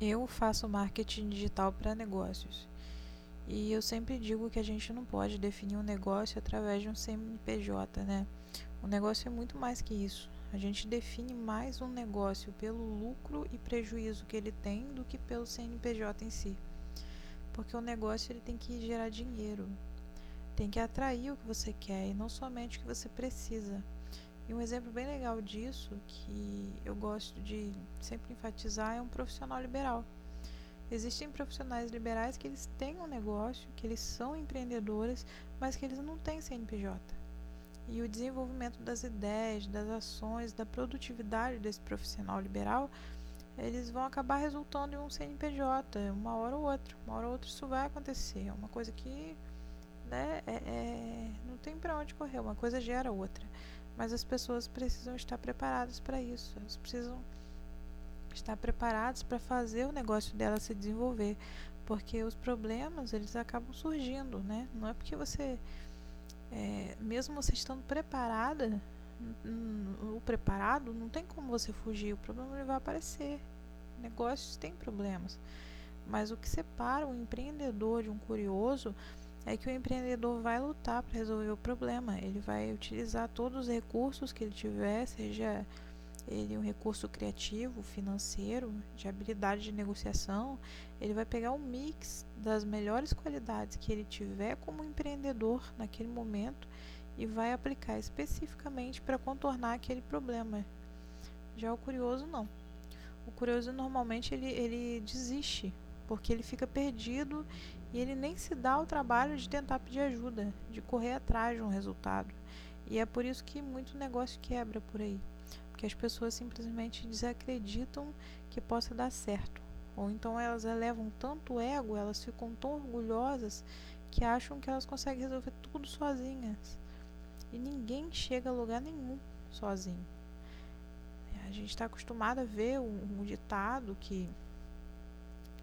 Eu faço marketing digital para negócios. E eu sempre digo que a gente não pode definir um negócio através de um CNPJ, né? O negócio é muito mais que isso. A gente define mais um negócio pelo lucro e prejuízo que ele tem do que pelo CNPJ em si. Porque o negócio ele tem que gerar dinheiro, tem que atrair o que você quer e não somente o que você precisa. E um exemplo bem legal disso, que eu gosto de sempre enfatizar, é um profissional liberal. Existem profissionais liberais que eles têm um negócio, que eles são empreendedores, mas que eles não têm CNPJ. E o desenvolvimento das ideias, das ações, da produtividade desse profissional liberal, eles vão acabar resultando em um CNPJ, uma hora ou outra. Uma hora ou outra isso vai acontecer. É uma coisa que né, é, é, não tem para onde correr, uma coisa gera outra. Mas as pessoas precisam estar preparadas para isso. Elas precisam estar preparadas para fazer o negócio dela se desenvolver, porque os problemas eles acabam surgindo, né? Não é porque você, é, mesmo você estando preparada, o preparado, não tem como você fugir. O problema ele vai aparecer. Negócios têm problemas, mas o que separa o empreendedor de um curioso é que o empreendedor vai lutar para resolver o problema. Ele vai utilizar todos os recursos que ele tiver, seja ele um recurso criativo, financeiro, de habilidade de negociação, ele vai pegar um mix das melhores qualidades que ele tiver como empreendedor naquele momento e vai aplicar especificamente para contornar aquele problema. Já o curioso não. O curioso normalmente ele, ele desiste porque ele fica perdido e ele nem se dá o trabalho de tentar pedir ajuda, de correr atrás de um resultado. E é por isso que muito negócio quebra por aí, porque as pessoas simplesmente desacreditam que possa dar certo. Ou então elas elevam tanto ego, elas ficam tão orgulhosas que acham que elas conseguem resolver tudo sozinhas. E ninguém chega a lugar nenhum sozinho. A gente está acostumado a ver um, um ditado que?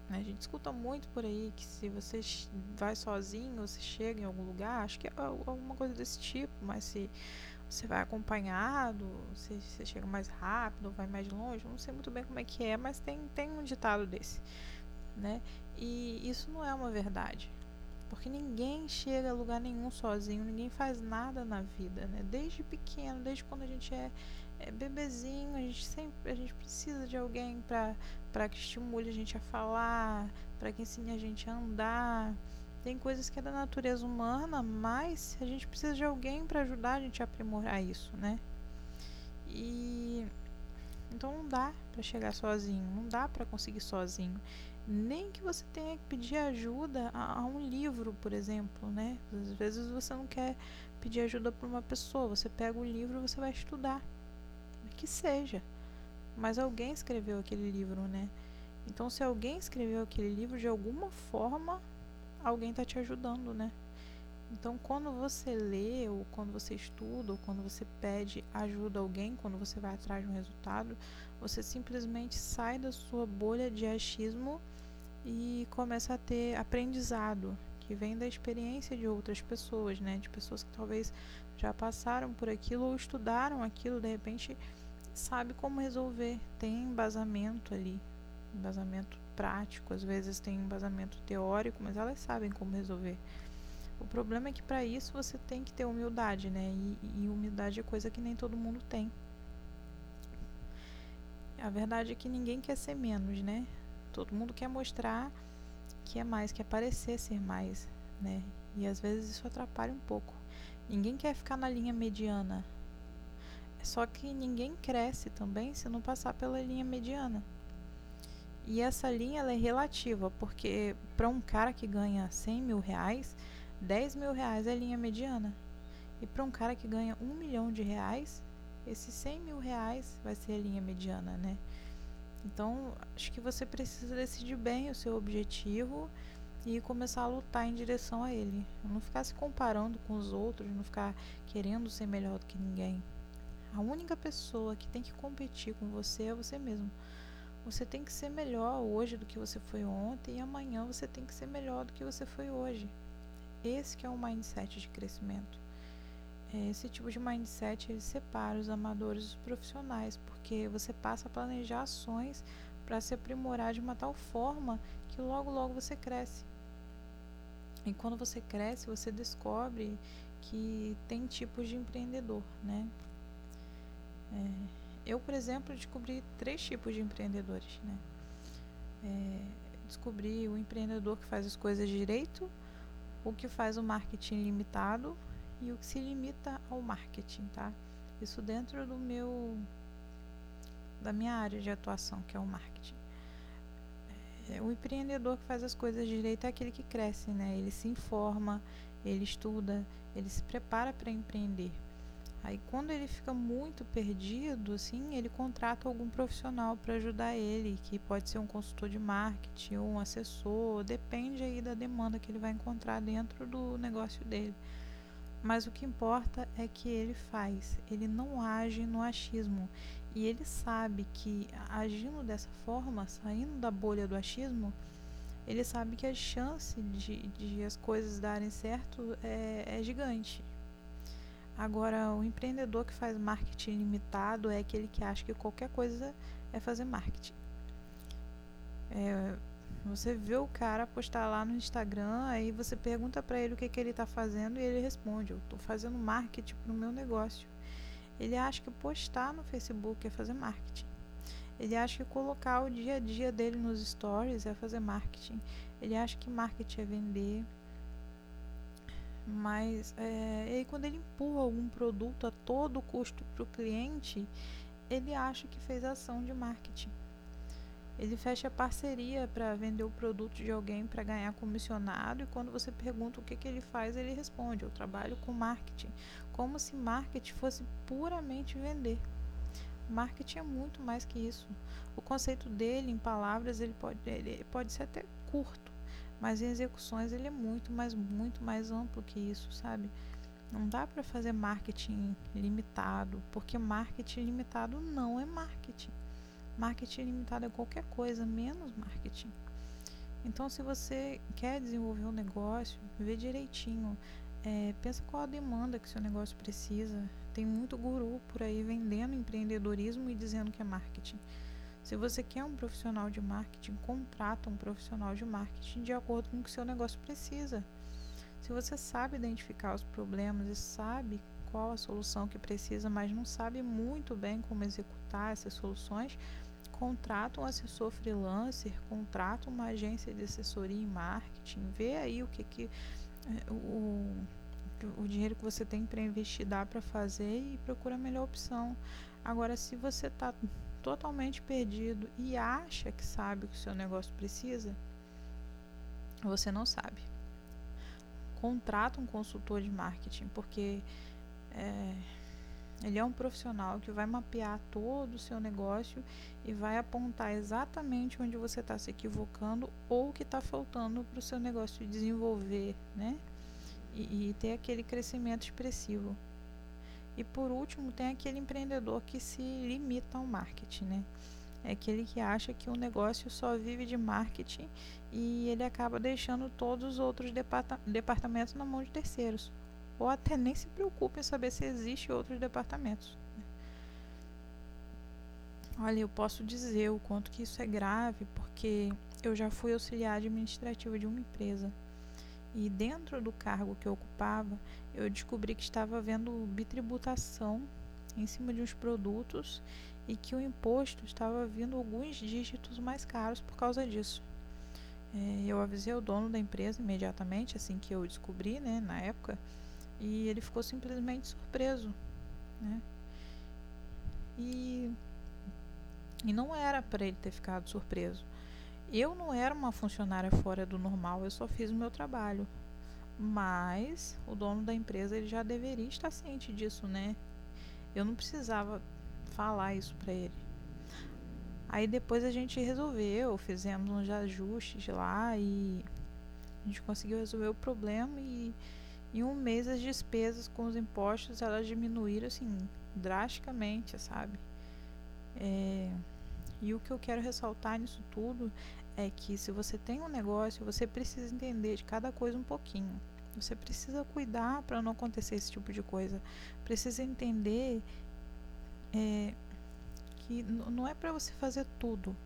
A gente escuta muito por aí que se você vai sozinho, você chega em algum lugar, acho que é alguma coisa desse tipo, mas se você vai acompanhado, se você chega mais rápido, vai mais longe, não sei muito bem como é que é, mas tem, tem um ditado desse, né? E isso não é uma verdade. Porque ninguém chega a lugar nenhum sozinho, ninguém faz nada na vida, né? Desde pequeno, desde quando a gente é, é bebezinho, a gente sempre a gente precisa de alguém para que estimule a gente a falar, para que ensine a gente a andar. Tem coisas que é da natureza humana, mas a gente precisa de alguém para ajudar a gente a aprimorar isso, né? E então não dá para chegar sozinho, não dá para conseguir sozinho nem que você tenha que pedir ajuda a, a, um livro, por exemplo, né? Às vezes você não quer pedir ajuda para uma pessoa, você pega o livro e você vai estudar, que seja, mas alguém escreveu aquele livro, né? Então, se alguém escreveu aquele livro, de alguma forma, alguém está te ajudando, né? Então, quando você lê, ou quando você estuda, ou quando você pede ajuda a alguém, quando você vai atrás de um resultado, você simplesmente sai da sua bolha de achismo e começa a ter aprendizado que vem da experiência de outras pessoas, né? De pessoas que talvez já passaram por aquilo ou estudaram aquilo, de repente sabe como resolver, tem embasamento ali, embasamento prático, às vezes tem embasamento teórico, mas elas sabem como resolver. O problema é que para isso você tem que ter humildade, né? E, e humildade é coisa que nem todo mundo tem. A verdade é que ninguém quer ser menos, né? Todo mundo quer mostrar que é mais, quer parecer ser mais, né? E às vezes isso atrapalha um pouco. Ninguém quer ficar na linha mediana. Só que ninguém cresce também se não passar pela linha mediana. E essa linha é relativa, porque para um cara que ganha 100 mil reais, 10 mil reais é linha mediana. E para um cara que ganha um milhão de reais, esses 100 mil reais vai ser a linha mediana, né? Então, acho que você precisa decidir bem o seu objetivo e começar a lutar em direção a ele. Não ficar se comparando com os outros, não ficar querendo ser melhor do que ninguém. A única pessoa que tem que competir com você é você mesmo. Você tem que ser melhor hoje do que você foi ontem e amanhã você tem que ser melhor do que você foi hoje. Esse que é o mindset de crescimento. É, esse tipo de mindset ele separa os amadores dos profissionais, porque você passa a planejar ações para se aprimorar de uma tal forma que logo logo você cresce. E quando você cresce, você descobre que tem tipos de empreendedor, né? É, eu, por exemplo, descobri três tipos de empreendedores, né? É, descobri o empreendedor que faz as coisas direito, o que faz o marketing limitado e o que se limita ao marketing, tá? Isso dentro do meu da minha área de atuação, que é o marketing. É, o empreendedor que faz as coisas direito é aquele que cresce, né? Ele se informa, ele estuda, ele se prepara para empreender. Aí quando ele fica muito perdido, assim, ele contrata algum profissional para ajudar ele, que pode ser um consultor de marketing ou um assessor, depende aí da demanda que ele vai encontrar dentro do negócio dele. Mas o que importa é que ele faz, ele não age no achismo. E ele sabe que agindo dessa forma, saindo da bolha do achismo, ele sabe que a chance de, de as coisas darem certo é, é gigante. Agora, o empreendedor que faz marketing limitado é aquele que acha que qualquer coisa é fazer marketing. É, você vê o cara postar lá no Instagram, aí você pergunta para ele o que, que ele está fazendo e ele responde: Eu estou fazendo marketing para o meu negócio. Ele acha que postar no Facebook é fazer marketing. Ele acha que colocar o dia a dia dele nos stories é fazer marketing. Ele acha que marketing é vender. Mas é, aí quando ele empurra algum produto a todo custo para o cliente, ele acha que fez ação de marketing. Ele fecha parceria para vender o produto de alguém para ganhar comissionado e quando você pergunta o que, que ele faz, ele responde: Eu trabalho com marketing. Como se marketing fosse puramente vender. Marketing é muito mais que isso. O conceito dele, em palavras, ele pode, ele pode ser até curto, mas em execuções ele é muito mais, muito mais amplo que isso, sabe? Não dá para fazer marketing limitado, porque marketing limitado não é marketing. Marketing limitado é qualquer coisa, menos marketing. Então, se você quer desenvolver um negócio, vê direitinho. É, pensa qual a demanda que seu negócio precisa. Tem muito guru por aí vendendo empreendedorismo e dizendo que é marketing. Se você quer um profissional de marketing, contrata um profissional de marketing de acordo com o que seu negócio precisa. Se você sabe identificar os problemas e sabe qual a solução que precisa, mas não sabe muito bem como executar essas soluções, contrata um assessor freelancer, contrata uma agência de assessoria em marketing, vê aí o que, que é, o, o dinheiro que você tem para investir dá para fazer e procura a melhor opção. Agora, se você está totalmente perdido e acha que sabe o que o seu negócio precisa, você não sabe. Contrata um consultor de marketing, porque é, ele é um profissional que vai mapear todo o seu negócio e vai apontar exatamente onde você está se equivocando ou o que está faltando para o seu negócio desenvolver, né? E, e ter aquele crescimento expressivo. E por último, tem aquele empreendedor que se limita ao marketing, né? É aquele que acha que o negócio só vive de marketing e ele acaba deixando todos os outros departamentos na mão de terceiros. Ou até nem se preocupa em saber se existe outros departamentos. Né? Olha, eu posso dizer o quanto que isso é grave, porque eu já fui auxiliar administrativo de uma empresa. E dentro do cargo que eu ocupava, eu descobri que estava havendo bitributação em cima de uns produtos e que o imposto estava vindo alguns dígitos mais caros por causa disso. É, eu avisei o dono da empresa imediatamente, assim que eu descobri, né, na época, e ele ficou simplesmente surpreso, né? E, e não era para ele ter ficado surpreso. Eu não era uma funcionária fora do normal, eu só fiz o meu trabalho. Mas o dono da empresa ele já deveria estar ciente disso, né? Eu não precisava falar isso para ele. Aí depois a gente resolveu, fizemos uns ajustes lá e a gente conseguiu resolver o problema e em um mês as despesas com os impostos elas diminuíram assim drasticamente, sabe? É, e o que eu quero ressaltar nisso tudo é que se você tem um negócio, você precisa entender de cada coisa um pouquinho. Você precisa cuidar para não acontecer esse tipo de coisa. Precisa entender é, que não é para você fazer tudo.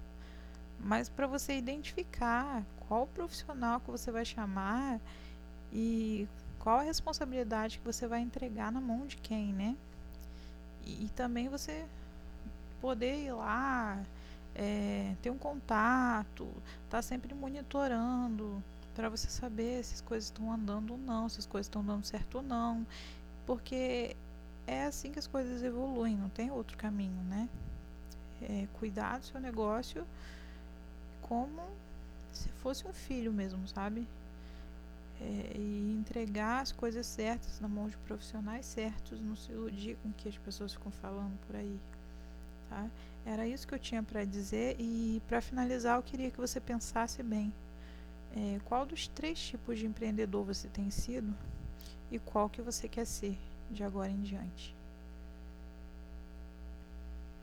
mas para você identificar qual profissional que você vai chamar e qual a responsabilidade que você vai entregar na mão de quem, né? E, e também você poder ir lá, é, ter um contato, tá sempre monitorando para você saber se as coisas estão andando ou não, se as coisas estão dando certo ou não, porque é assim que as coisas evoluem, não tem outro caminho, né? É, cuidar do seu negócio como se fosse um filho mesmo, sabe? É, e entregar as coisas certas na mão de profissionais certos, não se iludir com o que as pessoas ficam falando por aí, tá? Era isso que eu tinha para dizer e para finalizar eu queria que você pensasse bem é, qual dos três tipos de empreendedor você tem sido e qual que você quer ser de agora em diante.